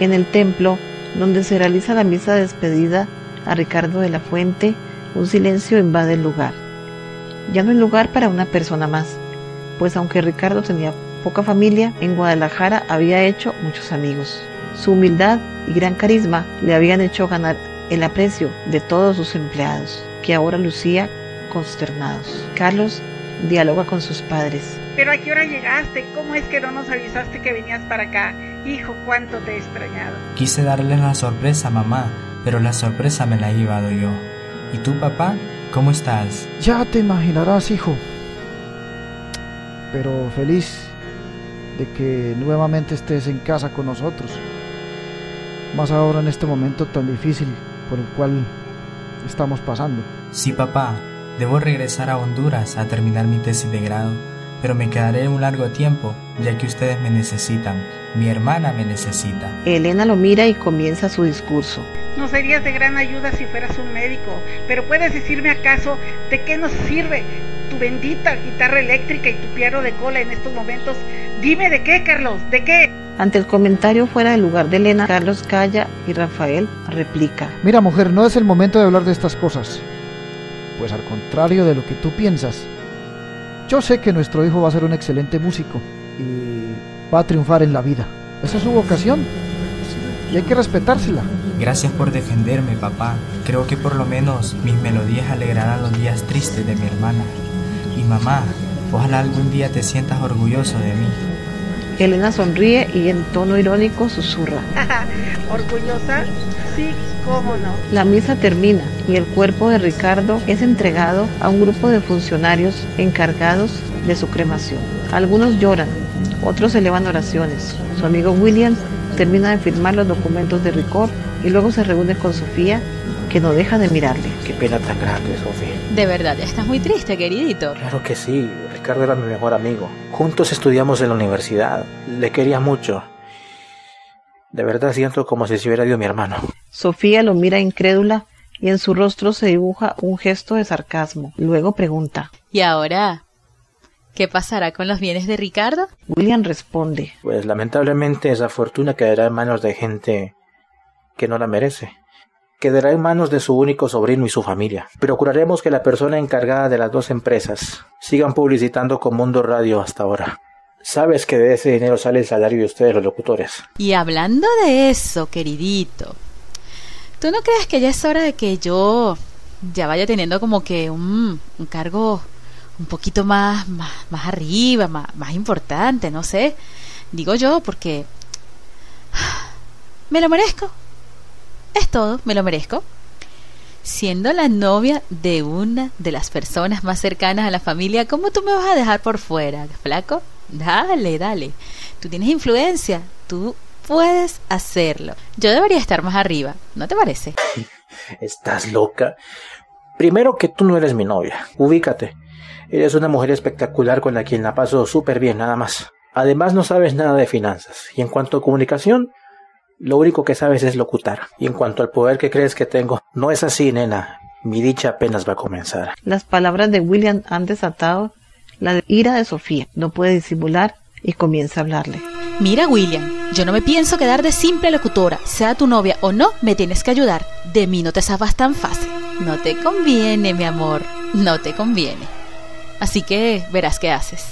En el templo, donde se realiza la misa de despedida a Ricardo de la Fuente, un silencio invade el lugar. Ya no hay lugar para una persona más, pues aunque Ricardo tenía poca familia, en Guadalajara había hecho muchos amigos. Su humildad y gran carisma le habían hecho ganar el aprecio de todos sus empleados, que ahora lucía consternados. Carlos dialoga con sus padres. Pero a qué hora llegaste? ¿Cómo es que no nos avisaste que venías para acá? Hijo, cuánto te he extrañado. Quise darles la sorpresa, mamá. pero la sorpresa me la he llevado yo. ¿Y tú, papá? ¿Cómo estás? Ya te imaginarás, hijo. Pero feliz de que nuevamente estés en casa con nosotros. Más ahora en este momento tan difícil por el cual estamos pasando. Sí, papá. Debo regresar a Honduras a terminar mi tesis de grado, pero me quedaré un largo tiempo, ya que ustedes me necesitan. Mi hermana me necesita. Elena lo mira y comienza su discurso. No serías de gran ayuda si fueras un médico, pero puedes decirme acaso de qué nos sirve tu bendita guitarra eléctrica y tu piano de cola en estos momentos. Dime de qué, Carlos, de qué. Ante el comentario fuera del lugar de Elena, Carlos calla y Rafael replica. Mira, mujer, no es el momento de hablar de estas cosas. Pues al contrario de lo que tú piensas, yo sé que nuestro hijo va a ser un excelente músico y va a triunfar en la vida. Esa es su vocación y hay que respetársela. Gracias por defenderme, papá. Creo que por lo menos mis melodías alegrarán los días tristes de mi hermana. Y mamá, ojalá algún día te sientas orgulloso de mí. Elena sonríe y en tono irónico susurra. ¿Orgullosa? Sí, cómo no. La misa termina y el cuerpo de Ricardo es entregado a un grupo de funcionarios encargados de su cremación. Algunos lloran, otros elevan oraciones. Su amigo Williams termina de firmar los documentos de Ricor y luego se reúne con Sofía, que no deja de mirarle. Qué pena tan grande, Sofía. De verdad, estás muy triste, queridito. Claro que sí, Ricardo era mi mejor amigo. Juntos estudiamos en la universidad. Le quería mucho. De verdad siento como si se hubiera ido mi hermano. Sofía lo mira incrédula y en su rostro se dibuja un gesto de sarcasmo. Luego pregunta. ¿Y ahora? ¿Qué pasará con los bienes de Ricardo? William responde. Pues lamentablemente esa fortuna quedará en manos de gente que no la merece. Quedará en manos de su único sobrino y su familia. Procuraremos que la persona encargada de las dos empresas sigan publicitando con Mundo Radio hasta ahora. Sabes que de ese dinero sale el salario de ustedes los locutores. Y hablando de eso, queridito, ¿tú no crees que ya es hora de que yo ya vaya teniendo como que un, un cargo un poquito más, más, más arriba, más, más importante, no sé? Digo yo porque me lo merezco. Es todo, me lo merezco. Siendo la novia de una de las personas más cercanas a la familia, ¿cómo tú me vas a dejar por fuera, flaco? Dale, dale. Tú tienes influencia, tú puedes hacerlo. Yo debería estar más arriba, ¿no te parece? Estás loca. Primero que tú no eres mi novia. Ubícate. Eres una mujer espectacular con la quien la paso súper bien, nada más. Además no sabes nada de finanzas. Y en cuanto a comunicación, lo único que sabes es locutar. Y en cuanto al poder que crees que tengo, no es así, nena. Mi dicha apenas va a comenzar. Las palabras de William han desatado la ira de Sofía. No puede disimular y comienza a hablarle. Mira, William, yo no me pienso quedar de simple locutora. Sea tu novia o no, me tienes que ayudar. De mí no te zafas tan fácil. No te conviene, mi amor. No te conviene. Así que verás qué haces.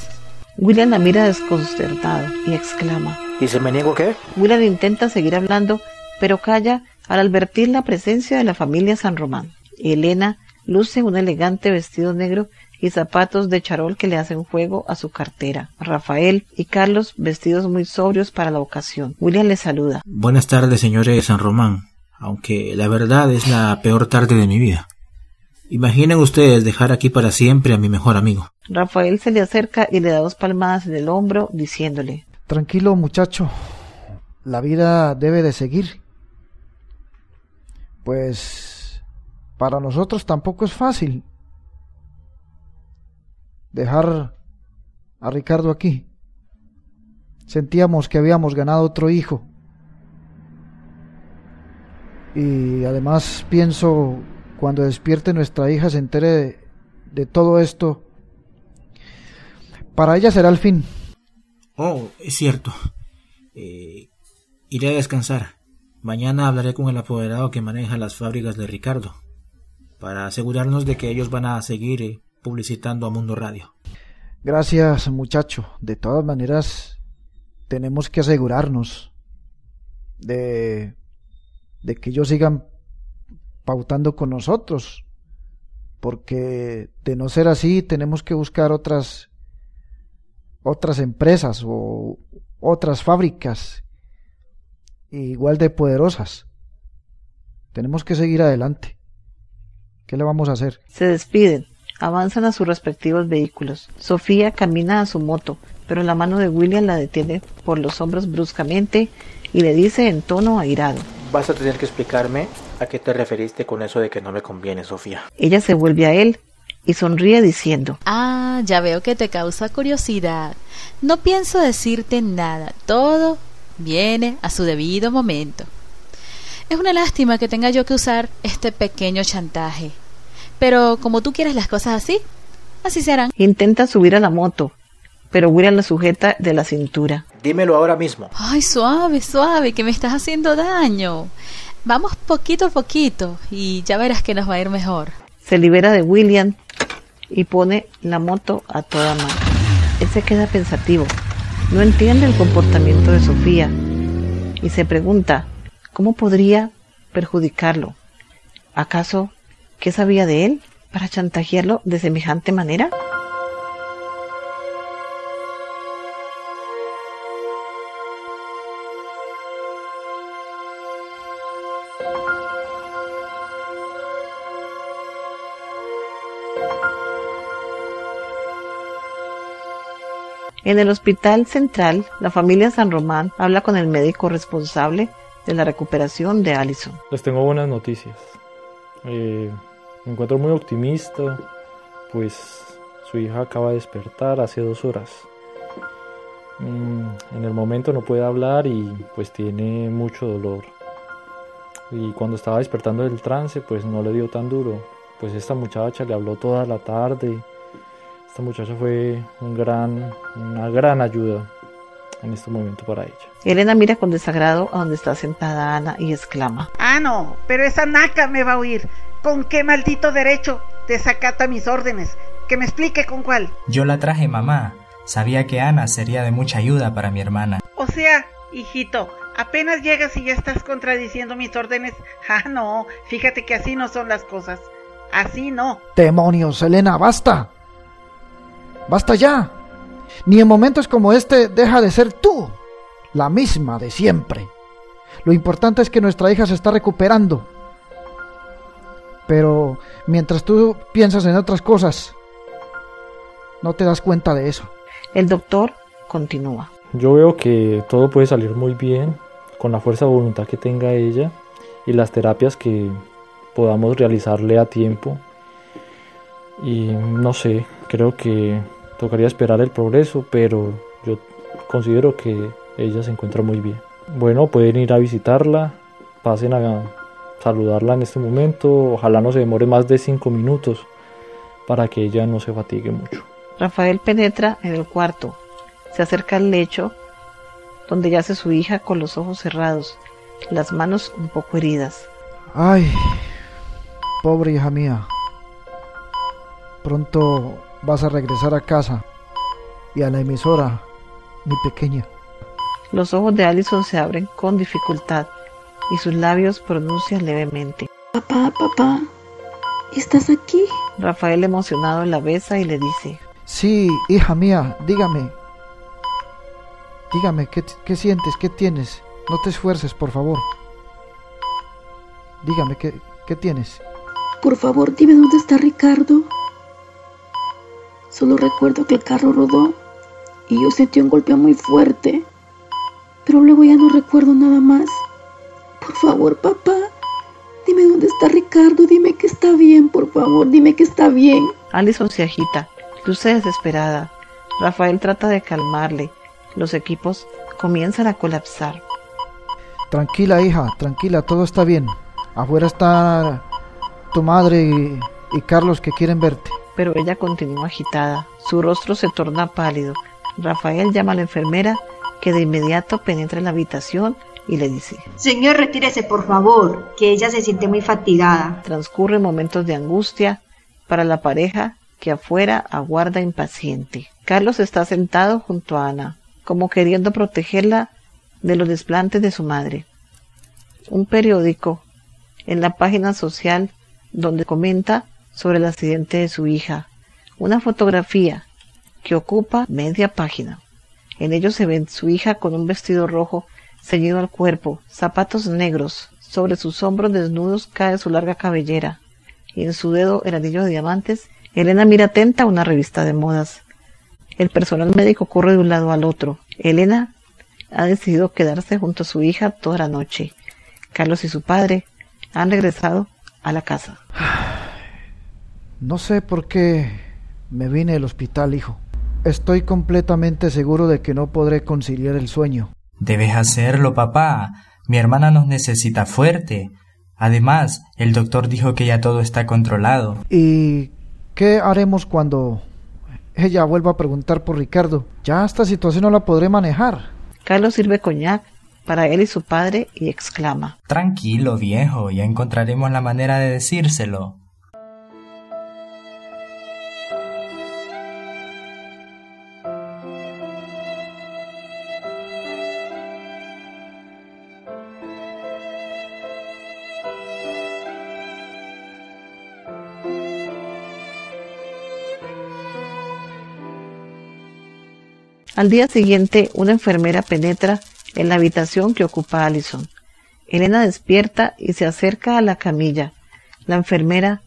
William la mira desconcertado y exclama. ¿Y se me niego qué? William intenta seguir hablando, pero calla al advertir la presencia de la familia San Román. Elena luce un elegante vestido negro y zapatos de charol que le hacen juego a su cartera. Rafael y Carlos vestidos muy sobrios para la ocasión. William le saluda. Buenas tardes, señores San Román, aunque la verdad es la peor tarde de mi vida. Imaginen ustedes dejar aquí para siempre a mi mejor amigo. Rafael se le acerca y le da dos palmadas en el hombro, diciéndole Tranquilo, muchacho. La vida debe de seguir. Pues para nosotros tampoco es fácil dejar a Ricardo aquí. Sentíamos que habíamos ganado otro hijo. Y además pienso, cuando despierte nuestra hija se entere de, de todo esto, para ella será el fin. Oh, es cierto. Eh, iré a descansar. Mañana hablaré con el apoderado que maneja las fábricas de Ricardo, para asegurarnos de que ellos van a seguir eh, publicitando a Mundo Radio. Gracias, muchacho. De todas maneras, tenemos que asegurarnos de, de que ellos sigan pautando con nosotros, porque de no ser así, tenemos que buscar otras otras empresas o otras fábricas igual de poderosas. Tenemos que seguir adelante. ¿Qué le vamos a hacer? Se despiden, avanzan a sus respectivos vehículos. Sofía camina a su moto, pero la mano de William la detiene por los hombros bruscamente y le dice en tono airado. Vas a tener que explicarme a qué te referiste con eso de que no me conviene, Sofía. Ella se vuelve a él y sonríe diciendo, Ah, ya veo que te causa curiosidad. No pienso decirte nada, todo viene a su debido momento. Es una lástima que tenga yo que usar este pequeño chantaje. Pero como tú quieres las cosas así, así serán. Intenta subir a la moto, pero William la sujeta de la cintura. Dímelo ahora mismo. Ay, suave, suave, que me estás haciendo daño. Vamos poquito a poquito y ya verás que nos va a ir mejor. Se libera de William y pone la moto a toda mano. Él se queda pensativo. No entiende el comportamiento de Sofía y se pregunta cómo podría perjudicarlo. ¿Acaso qué sabía de él para chantajearlo de semejante manera? En el hospital central, la familia San Román habla con el médico responsable de la recuperación de Allison. Les tengo buenas noticias. Eh, me encuentro muy optimista, pues su hija acaba de despertar hace dos horas. Mm, en el momento no puede hablar y pues tiene mucho dolor. Y cuando estaba despertando del trance, pues no le dio tan duro. Pues esta muchacha le habló toda la tarde. Esta muchacha fue un gran, una gran ayuda en este momento para ella. Elena mira con desagrado a donde está sentada Ana y exclama. Ah, no, pero esa naca me va a oír. ¿Con qué maldito derecho desacata mis órdenes? Que me explique con cuál. Yo la traje, mamá. Sabía que Ana sería de mucha ayuda para mi hermana. O sea, hijito, apenas llegas y ya estás contradiciendo mis órdenes. Ah, no, fíjate que así no son las cosas. Así no. Demonios, Elena, basta. Basta ya. Ni en momentos como este deja de ser tú, la misma de siempre. Lo importante es que nuestra hija se está recuperando. Pero mientras tú piensas en otras cosas, no te das cuenta de eso. El doctor continúa. Yo veo que todo puede salir muy bien con la fuerza de voluntad que tenga ella y las terapias que podamos realizarle a tiempo. Y no sé, creo que tocaría esperar el progreso, pero yo considero que ella se encuentra muy bien. Bueno, pueden ir a visitarla, pasen a saludarla en este momento, ojalá no se demore más de cinco minutos para que ella no se fatigue mucho. Rafael penetra en el cuarto, se acerca al lecho donde yace su hija con los ojos cerrados, las manos un poco heridas. Ay, pobre hija mía. Pronto vas a regresar a casa y a la emisora, mi pequeña. Los ojos de Allison se abren con dificultad y sus labios pronuncian levemente. Papá, papá, ¿estás aquí? Rafael emocionado la besa y le dice, Sí, hija mía, dígame. Dígame, ¿qué, qué sientes? ¿Qué tienes? No te esfuerces, por favor. Dígame, ¿qué, ¿qué tienes? Por favor, dime dónde está Ricardo. Solo recuerdo que el carro rodó y yo sentí un golpe muy fuerte. Pero luego ya no recuerdo nada más. Por favor, papá, dime dónde está Ricardo. Dime que está bien, por favor, dime que está bien. Allison se agita, luce desesperada. Rafael trata de calmarle. Los equipos comienzan a colapsar. Tranquila, hija, tranquila, todo está bien. Afuera está tu madre y, y Carlos que quieren verte. Pero ella continúa agitada. Su rostro se torna pálido. Rafael llama a la enfermera que de inmediato penetra en la habitación y le dice, Señor, retírese por favor, que ella se siente muy fatigada. transcurren momentos de angustia para la pareja que afuera aguarda impaciente. Carlos está sentado junto a Ana, como queriendo protegerla de los desplantes de su madre. Un periódico en la página social donde comenta sobre el accidente de su hija. Una fotografía que ocupa media página. En ello se ve su hija con un vestido rojo ceñido al cuerpo, zapatos negros, Sobre sus hombros desnudos cae su larga cabellera, y en su dedo el anillo de diamantes. Elena mira atenta una revista de modas. El personal médico corre de un lado al otro. Elena ha decidido quedarse junto a su hija toda la noche. Carlos y su padre han regresado a la casa. No sé por qué me vine al hospital, hijo. Estoy completamente seguro de que no podré conciliar el sueño. Debes hacerlo, papá. Mi hermana nos necesita fuerte. Además, el doctor dijo que ya todo está controlado. ¿Y qué haremos cuando ella vuelva a preguntar por Ricardo? Ya esta situación no la podré manejar. Carlos sirve coñac para él y su padre y exclama. Tranquilo, viejo, ya encontraremos la manera de decírselo. Al día siguiente, una enfermera penetra en la habitación que ocupa Allison. Elena despierta y se acerca a la camilla. La enfermera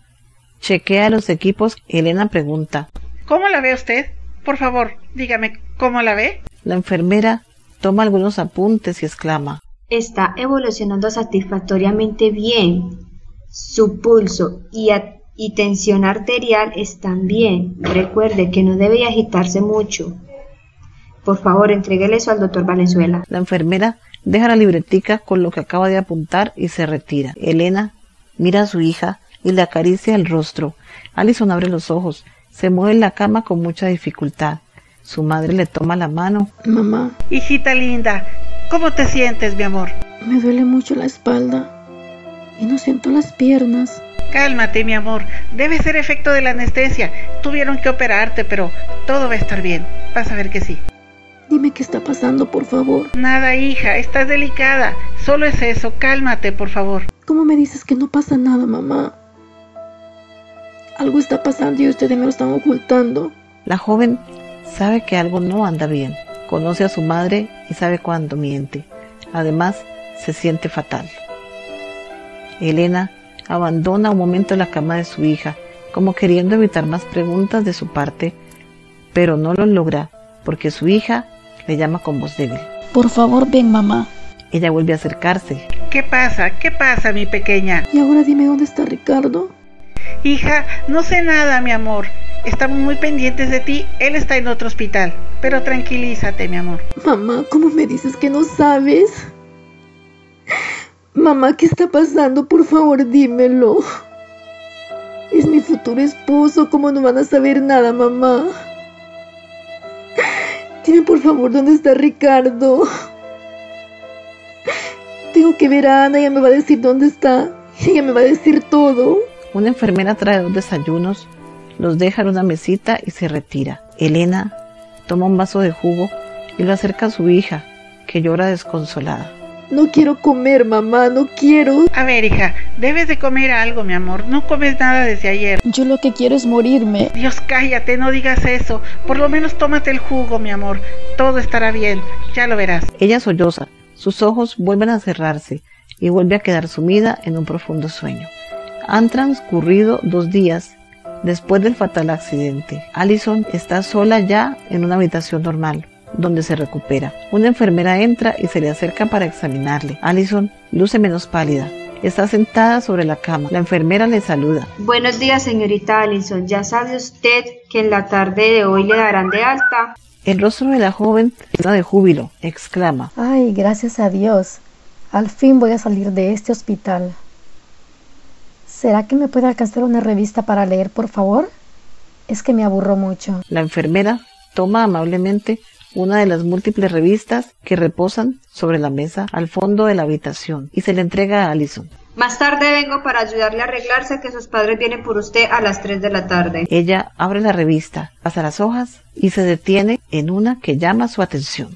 chequea los equipos. Elena pregunta. ¿Cómo la ve usted? Por favor, dígame, ¿cómo la ve? La enfermera toma algunos apuntes y exclama. Está evolucionando satisfactoriamente bien. Su pulso y, y tensión arterial están bien. Recuerde que no debe agitarse mucho. Por favor, entréguele eso al doctor Valenzuela. La enfermera deja la libretica con lo que acaba de apuntar y se retira. Elena mira a su hija y le acaricia el rostro. Alison abre los ojos. Se mueve en la cama con mucha dificultad. Su madre le toma la mano. Mamá. Hijita linda, ¿cómo te sientes, mi amor? Me duele mucho la espalda y no siento las piernas. Cálmate, mi amor. Debe ser efecto de la anestesia. Tuvieron que operarte, pero todo va a estar bien. Vas a ver que sí. Dime qué está pasando, por favor. Nada, hija, estás delicada. Solo es eso. Cálmate, por favor. ¿Cómo me dices que no pasa nada, mamá? Algo está pasando y ustedes me lo están ocultando. La joven sabe que algo no anda bien. Conoce a su madre y sabe cuándo miente. Además, se siente fatal. Elena abandona un momento la cama de su hija, como queriendo evitar más preguntas de su parte, pero no lo logra porque su hija le llama con voz débil. Por favor, ven, mamá. Ella vuelve a acercarse. ¿Qué pasa? ¿Qué pasa, mi pequeña? Y ahora dime dónde está Ricardo. Hija, no sé nada, mi amor. Estamos muy pendientes de ti. Él está en otro hospital. Pero tranquilízate, mi amor. Mamá, ¿cómo me dices que no sabes? Mamá, ¿qué está pasando? Por favor, dímelo. Es mi futuro esposo. ¿Cómo no van a saber nada, mamá? Dime por favor dónde está Ricardo. Tengo que ver a Ana, ella me va a decir dónde está. Ella me va a decir todo. Una enfermera trae dos desayunos, los deja en una mesita y se retira. Elena toma un vaso de jugo y lo acerca a su hija, que llora desconsolada. No quiero comer, mamá, no quiero. A ver, hija, debes de comer algo, mi amor. No comes nada desde ayer. Yo lo que quiero es morirme. Dios, cállate, no digas eso. Por lo menos tómate el jugo, mi amor. Todo estará bien, ya lo verás. Ella solloza, sus ojos vuelven a cerrarse y vuelve a quedar sumida en un profundo sueño. Han transcurrido dos días después del fatal accidente. Allison está sola ya en una habitación normal donde se recupera. Una enfermera entra y se le acerca para examinarle. Allison luce menos pálida. Está sentada sobre la cama. La enfermera le saluda. Buenos días, señorita Allison. Ya sabe usted que en la tarde de hoy le darán de alta. El rostro de la joven está de júbilo. Exclama. Ay, gracias a Dios. Al fin voy a salir de este hospital. ¿Será que me puede alcanzar una revista para leer, por favor? Es que me aburro mucho. La enfermera toma amablemente una de las múltiples revistas que reposan sobre la mesa al fondo de la habitación y se le entrega a Allison. Más tarde vengo para ayudarle a arreglarse que sus padres vienen por usted a las 3 de la tarde. Ella abre la revista, pasa las hojas y se detiene en una que llama su atención.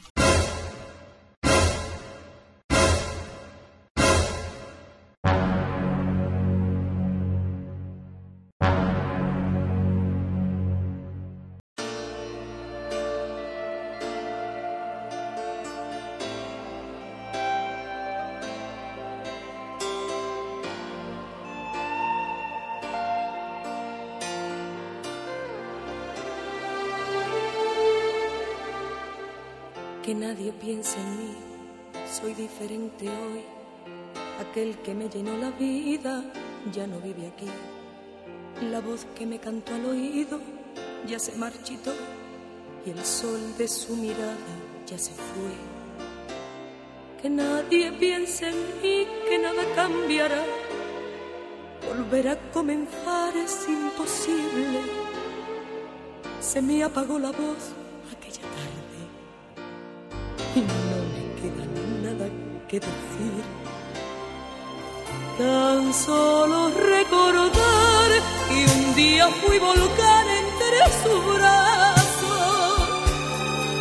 Que nadie piense en mí, soy diferente hoy. Aquel que me llenó la vida ya no vive aquí. La voz que me cantó al oído ya se marchitó y el sol de su mirada ya se fue. Que nadie piense en mí, que nada cambiará. Volver a comenzar es imposible. Se me apagó la voz que decir. Tan solo recordar que un día fui volcán entre sus brazos,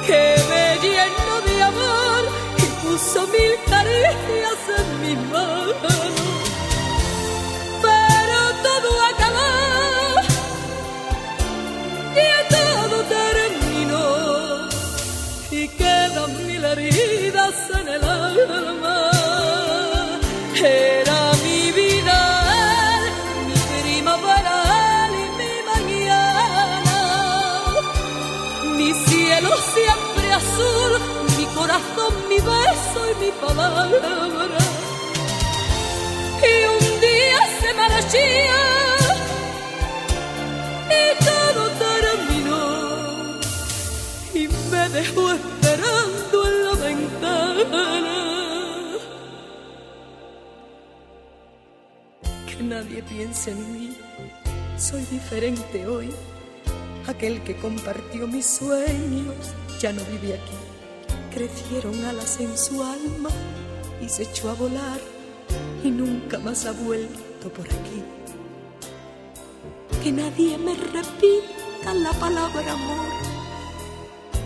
que me llenó de amor y puso mil caricias en mi mano. Palabra. Y un día se marchía y todo terminó y me dejó esperando en la ventana. Que nadie piense en mí, soy diferente hoy. Aquel que compartió mis sueños ya no vive aquí. Crecieron alas en su alma y se echó a volar y nunca más ha vuelto por aquí. Que nadie me repita la palabra amor.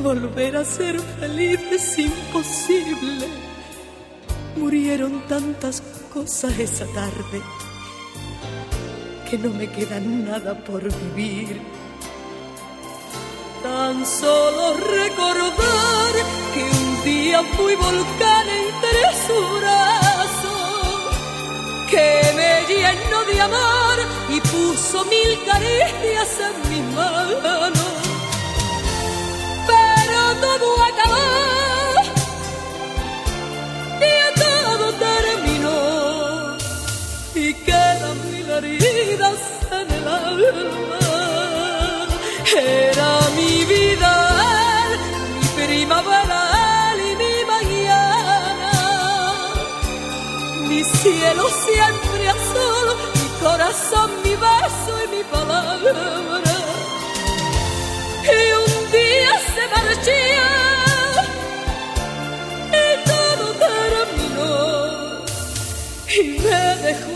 Volver a ser feliz es imposible. Murieron tantas cosas esa tarde que no me queda nada por vivir. Tan solo recordar día fui volcán entre sus brazos, que me llenó de amor y puso mil caricias en mis manos. Pero todo acabó y todo terminó y quedan mil heridas en el alma. Era cielo siempre azul, mi corazón, mi beso y mi palabra. Y un día se marchía y todo terminó y me dejó